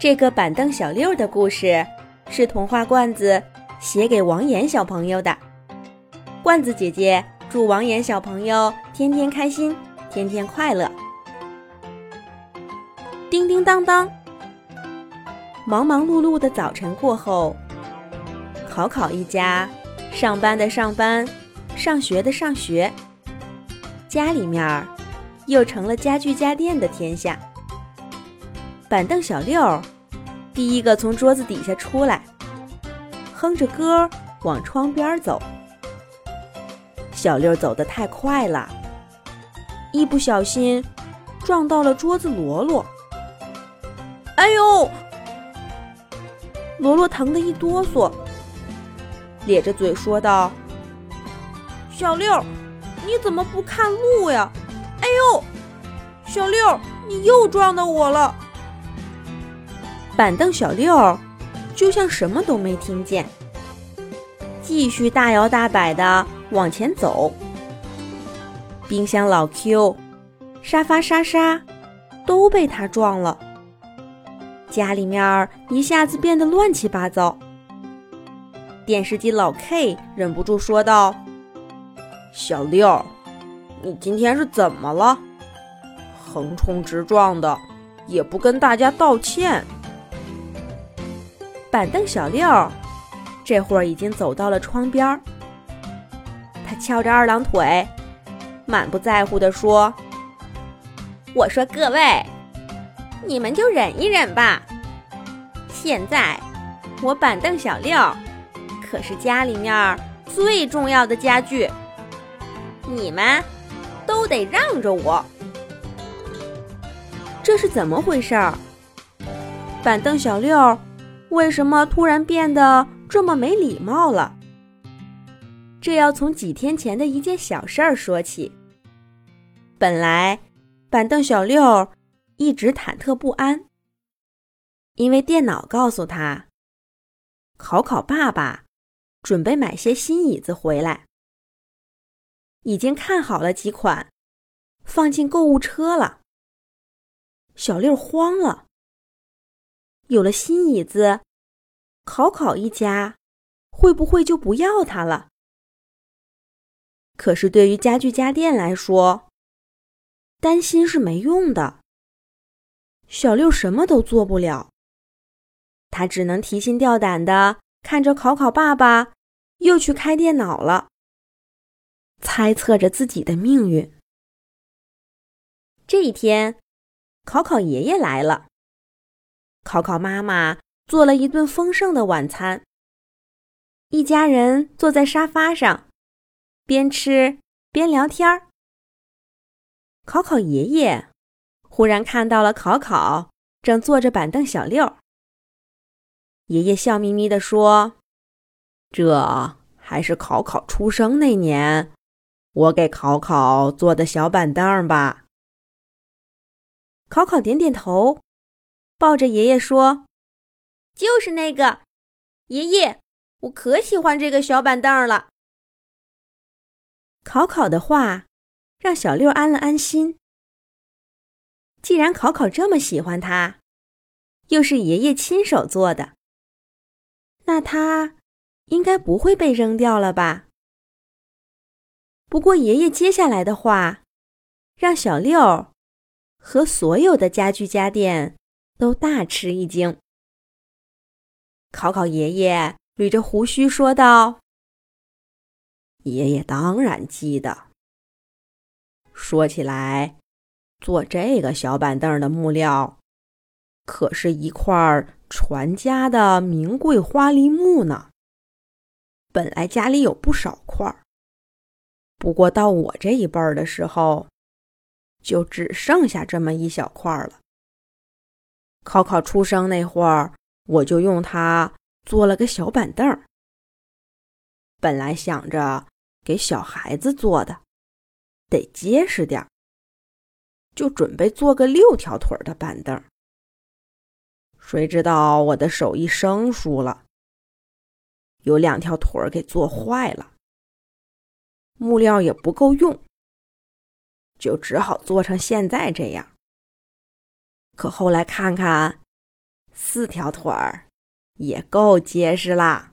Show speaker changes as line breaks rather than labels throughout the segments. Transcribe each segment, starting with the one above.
这个板凳小六的故事是童话罐子写给王岩小朋友的。罐子姐姐祝王岩小朋友天天开心，天天快乐。叮叮当当，忙忙碌碌的早晨过后，考考一家上班的上班，上学的上学，家里面儿又成了家具家电的天下。板凳小六第一个从桌子底下出来，哼着歌往窗边走。小六走得太快了，一不小心撞到了桌子罗罗。哎呦！罗罗疼得一哆嗦，咧着嘴说道：“小六，你怎么不看路呀？”哎呦！小六，你又撞到我了。板凳小六就像什么都没听见，继续大摇大摆地往前走。冰箱老 Q、沙发莎莎都被他撞了，家里面一下子变得乱七八糟。电视机老 K 忍不住说道：“
小六，你今天是怎么了？横冲直撞的，也不跟大家道歉。”
板凳小六这会儿已经走到了窗边儿，他翘着二郎腿，满不在乎地说：“我说各位，你们就忍一忍吧。现在我板凳小六可是家里面最重要的家具，你们都得让着我。这是怎么回事儿？板凳小六。”为什么突然变得这么没礼貌了？这要从几天前的一件小事儿说起。本来板凳小六一直忐忑不安，因为电脑告诉他，考考爸爸准备买些新椅子回来，已经看好了几款，放进购物车了。小六慌了。有了新椅子，考考一家会不会就不要它了？可是对于家具家电来说，担心是没用的。小六什么都做不了，他只能提心吊胆的看着考考爸爸又去开电脑了，猜测着自己的命运。这一天，考考爷爷来了。考考妈妈做了一顿丰盛的晚餐，一家人坐在沙发上，边吃边聊天儿。考考爷爷忽然看到了考考正坐着板凳小六，爷爷笑眯眯地说：“
这还是考考出生那年，我给考考做的小板凳吧。”
考考点点头。抱着爷爷说：“就是那个，爷爷，我可喜欢这个小板凳了。”考考的话让小六安了安心。既然考考这么喜欢它，又是爷爷亲手做的，那它应该不会被扔掉了吧？不过爷爷接下来的话，让小六和所有的家具家电。都大吃一惊。考考爷爷捋着胡须说道：“
爷爷当然记得。说起来，做这个小板凳的木料，可是一块传家的名贵花梨木呢。本来家里有不少块，不过到我这一辈儿的时候，就只剩下这么一小块了。”考考出生那会儿，我就用它做了个小板凳。本来想着给小孩子做的，得结实点儿就准备做个六条腿的板凳。谁知道我的手艺生疏了，有两条腿儿给做坏了，木料也不够用，就只好做成现在这样。可后来看看，四条腿儿也够结实啦。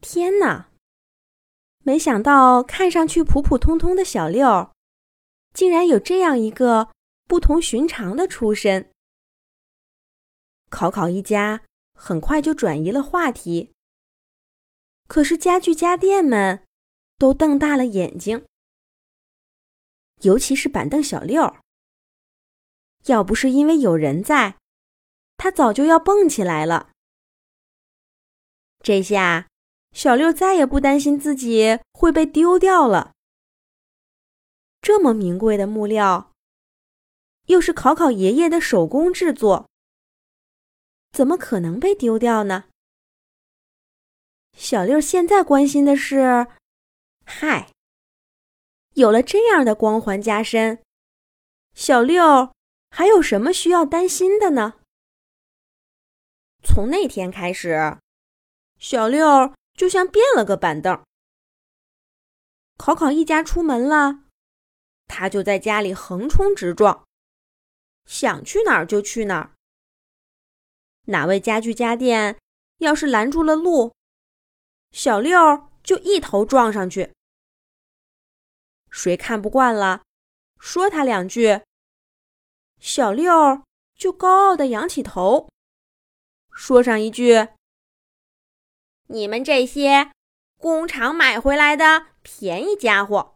天哪！没想到看上去普普通通的小六，竟然有这样一个不同寻常的出身。考考一家很快就转移了话题，可是家具家电们都瞪大了眼睛，尤其是板凳小六。要不是因为有人在，他早就要蹦起来了。这下。小六再也不担心自己会被丢掉了。这么名贵的木料，又是考考爷爷的手工制作，怎么可能被丢掉呢？小六现在关心的是：嗨，有了这样的光环加身，小六还有什么需要担心的呢？从那天开始，小六。就像变了个板凳。考考一家出门了，他就在家里横冲直撞，想去哪儿就去哪儿。哪位家具家电要是拦住了路，小六就一头撞上去。谁看不惯了，说他两句，小六就高傲的仰起头，说上一句。你们这些工厂买回来的便宜家伙，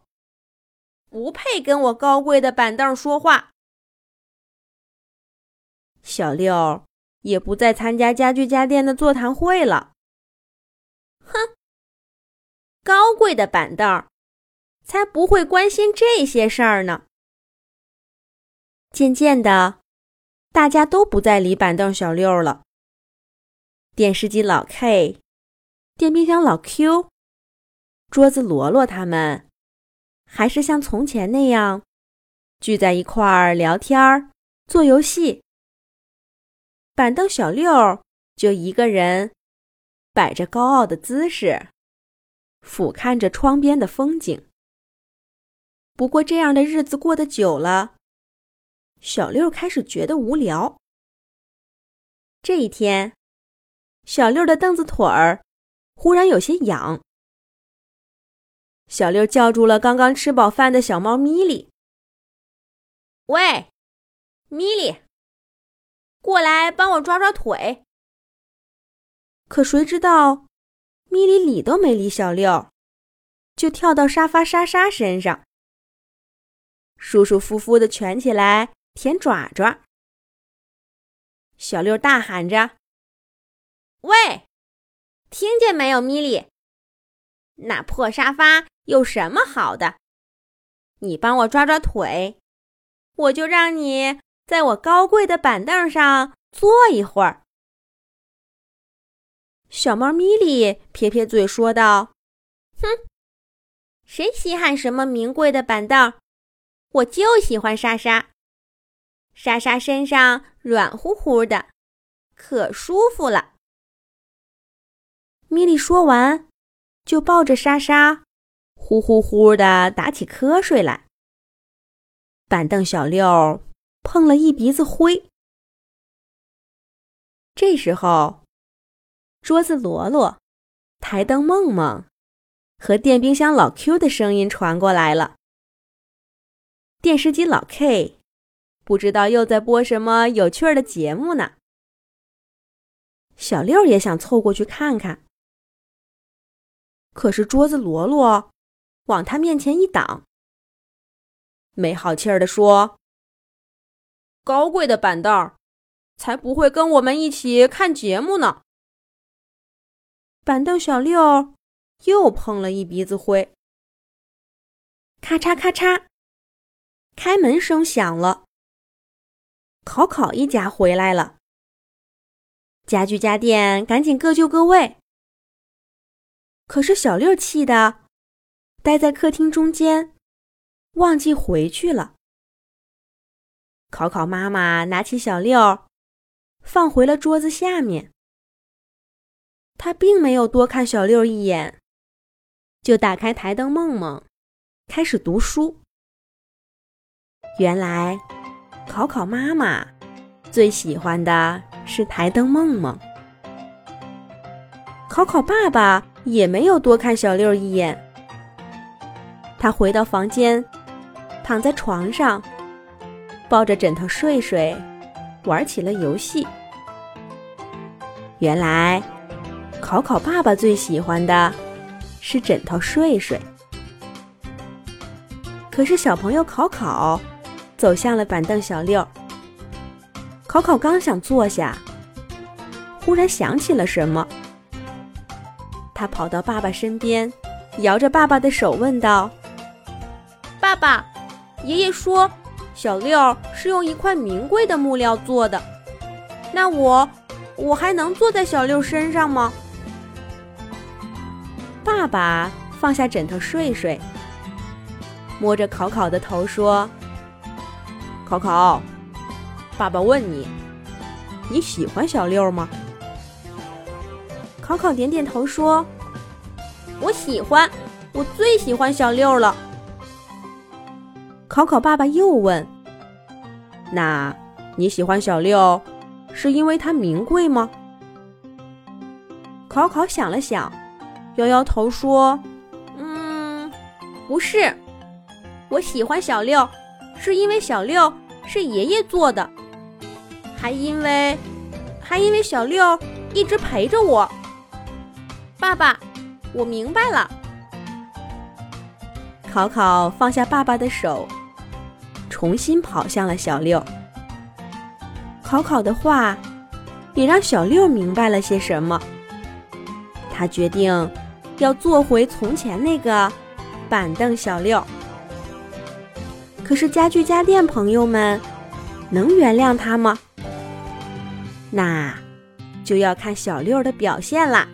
不配跟我高贵的板凳说话。小六也不再参加家具家电的座谈会了。哼，高贵的板凳才不会关心这些事儿呢。渐渐的，大家都不再理板凳小六了。电视机老 K。电冰箱老 Q，桌子罗罗他们，还是像从前那样聚在一块儿聊天儿、做游戏。板凳小六就一个人摆着高傲的姿势，俯瞰着窗边的风景。不过这样的日子过得久了，小六开始觉得无聊。这一天，小六的凳子腿儿。忽然有些痒，小六叫住了刚刚吃饱饭的小猫咪莉：“喂，咪莉，过来帮我抓抓腿。”可谁知道，咪莉理都没理小六，就跳到沙发莎莎身上，舒舒服服的蜷起来舔爪爪。小六大喊着：“喂！”听见没有，米莉？那破沙发有什么好的？你帮我抓抓腿，我就让你在我高贵的板凳上坐一会儿。小猫咪莉撇撇嘴说道：“哼，谁稀罕什么名贵的板凳？我就喜欢莎莎。莎莎身上软乎乎的，可舒服了。”米莉说完，就抱着莎莎，呼呼呼的打起瞌睡来。板凳小六碰了一鼻子灰。这时候，桌子罗罗、台灯梦梦和电冰箱老 Q 的声音传过来了。电视机老 K 不知道又在播什么有趣的节目呢。小六也想凑过去看看。可是桌子罗罗往他面前一挡，没好气儿地说：“高贵的板凳才不会跟我们一起看节目呢。”板凳小六又碰了一鼻子灰，咔嚓咔嚓，开门声响了。考考一家回来了，家具家电赶紧各就各位。可是小六气的，待在客厅中间，忘记回去了。考考妈妈拿起小六，放回了桌子下面。他并没有多看小六一眼，就打开台灯梦梦，开始读书。原来，考考妈妈最喜欢的是台灯梦梦。考考爸爸也没有多看小六一眼，他回到房间，躺在床上，抱着枕头睡睡，玩起了游戏。原来，考考爸爸最喜欢的是枕头睡睡。可是小朋友考考走向了板凳小六。考考刚想坐下，忽然想起了什么，他跑到爸爸身边，摇着爸爸的手问道：“爸爸，爷爷说小六是用一块名贵的木料做的，那我我还能坐在小六身上吗？”爸爸放下枕头睡睡。摸着考考的头说：“考考，爸爸问你，你喜欢小六吗？”考考点点头说：“我喜欢，我最喜欢小六了。”考考爸爸又问：“那你喜欢小六，是因为它名贵吗？”考考想了想，摇摇头说：“嗯，不是。”我喜欢小六，是因为小六是爷爷做的，还因为，还因为小六一直陪着我。爸爸，我明白了。考考放下爸爸的手，重新跑向了小六。考考的话也让小六明白了些什么。他决定要做回从前那个板凳小六。可是家具家电朋友们能原谅他吗？那就要看小六的表现啦。